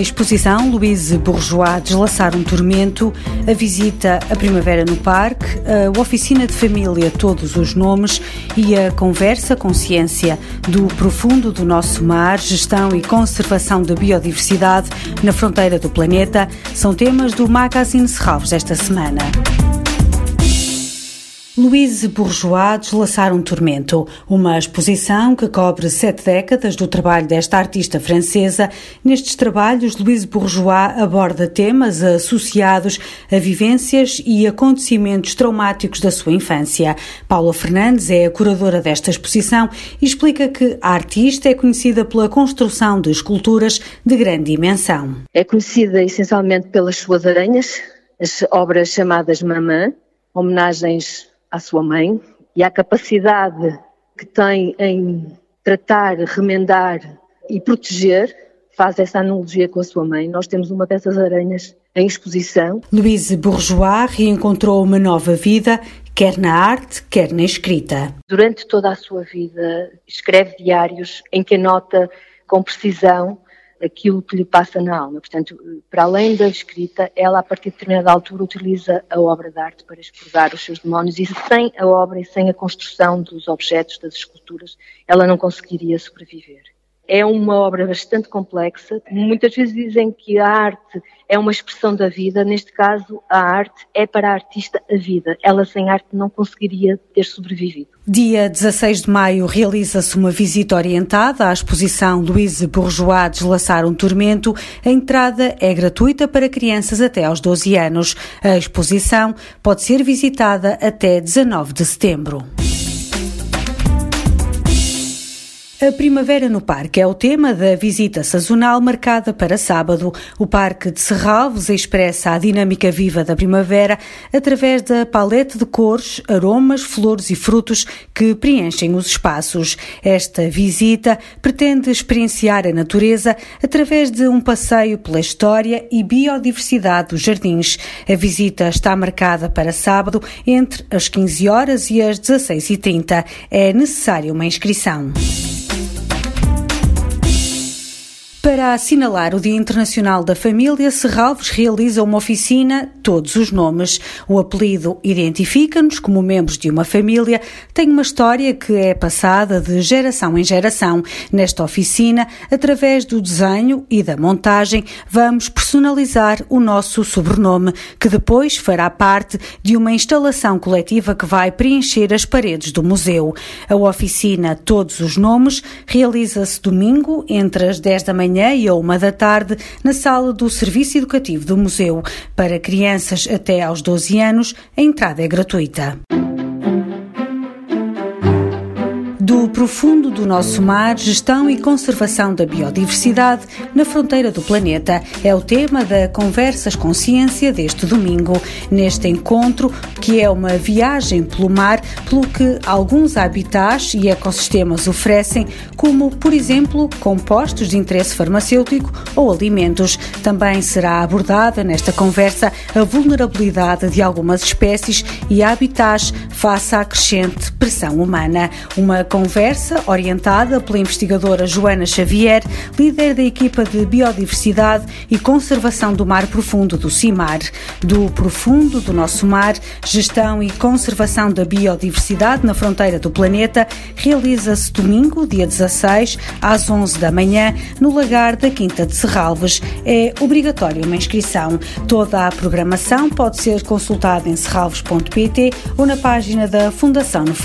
exposição, Louise Bourgeois Deslaçar um Tormento, a visita à Primavera no Parque, a oficina de família Todos os Nomes e a conversa consciência do profundo do nosso mar, gestão e conservação da biodiversidade na fronteira do planeta são temas do Magazine Serralves desta semana. Louise Bourgeois Deslaçar um Tormento, uma exposição que cobre sete décadas do trabalho desta artista francesa. Nestes trabalhos, Louise Bourgeois aborda temas associados a vivências e acontecimentos traumáticos da sua infância. Paula Fernandes é a curadora desta exposição e explica que a artista é conhecida pela construção de esculturas de grande dimensão. É conhecida essencialmente pelas suas aranhas, as obras chamadas Mamã, homenagens à sua mãe e à capacidade que tem em tratar, remendar e proteger, faz essa analogia com a sua mãe. Nós temos uma dessas aranhas em exposição. Louise Bourgeois reencontrou uma nova vida, quer na arte, quer na escrita. Durante toda a sua vida, escreve diários em que anota com precisão aquilo que lhe passa na alma. Portanto, para além da escrita, ela a partir de determinada altura utiliza a obra de arte para expurgar os seus demónios e sem a obra e sem a construção dos objetos, das esculturas, ela não conseguiria sobreviver. É uma obra bastante complexa. Muitas vezes dizem que a arte é uma expressão da vida. Neste caso, a arte é para a artista a vida. Ela sem arte não conseguiria ter sobrevivido. Dia 16 de maio realiza-se uma visita orientada à exposição Louise Bourgeois Deslaçar um Tormento. A entrada é gratuita para crianças até aos 12 anos. A exposição pode ser visitada até 19 de setembro. A Primavera no Parque é o tema da visita sazonal marcada para sábado. O Parque de Serralves expressa a dinâmica viva da primavera através da paleta de cores, aromas, flores e frutos que preenchem os espaços. Esta visita pretende experienciar a natureza através de um passeio pela história e biodiversidade dos jardins. A visita está marcada para sábado entre as 15 horas e as 16h30. É necessária uma inscrição. Para assinalar o Dia Internacional da Família, Serralves realiza uma oficina Todos os Nomes. O apelido identifica-nos como membros de uma família, tem uma história que é passada de geração em geração. Nesta oficina, através do desenho e da montagem, vamos personalizar o nosso sobrenome, que depois fará parte de uma instalação coletiva que vai preencher as paredes do museu. A oficina Todos os Nomes realiza-se domingo entre as 10 da manhã e a uma da tarde na sala do Serviço Educativo do Museu. Para crianças até aos 12 anos, a entrada é gratuita. Profundo do nosso mar, gestão e conservação da biodiversidade na fronteira do planeta é o tema da Conversas Consciência deste domingo. Neste encontro, que é uma viagem pelo mar, pelo que alguns habitats e ecossistemas oferecem, como, por exemplo, compostos de interesse farmacêutico ou alimentos. Também será abordada nesta conversa a vulnerabilidade de algumas espécies e habitats face à crescente pressão humana. Uma conversa orientada pela investigadora Joana Xavier, líder da equipa de Biodiversidade e Conservação do Mar Profundo do CIMAR. Do profundo do nosso mar, gestão e conservação da biodiversidade na fronteira do planeta, realiza-se domingo, dia 16, às 11 da manhã, no lagar da Quinta de Serralves. É obrigatória uma inscrição. Toda a programação pode ser consultada em serralves.pt ou na página da Fundação no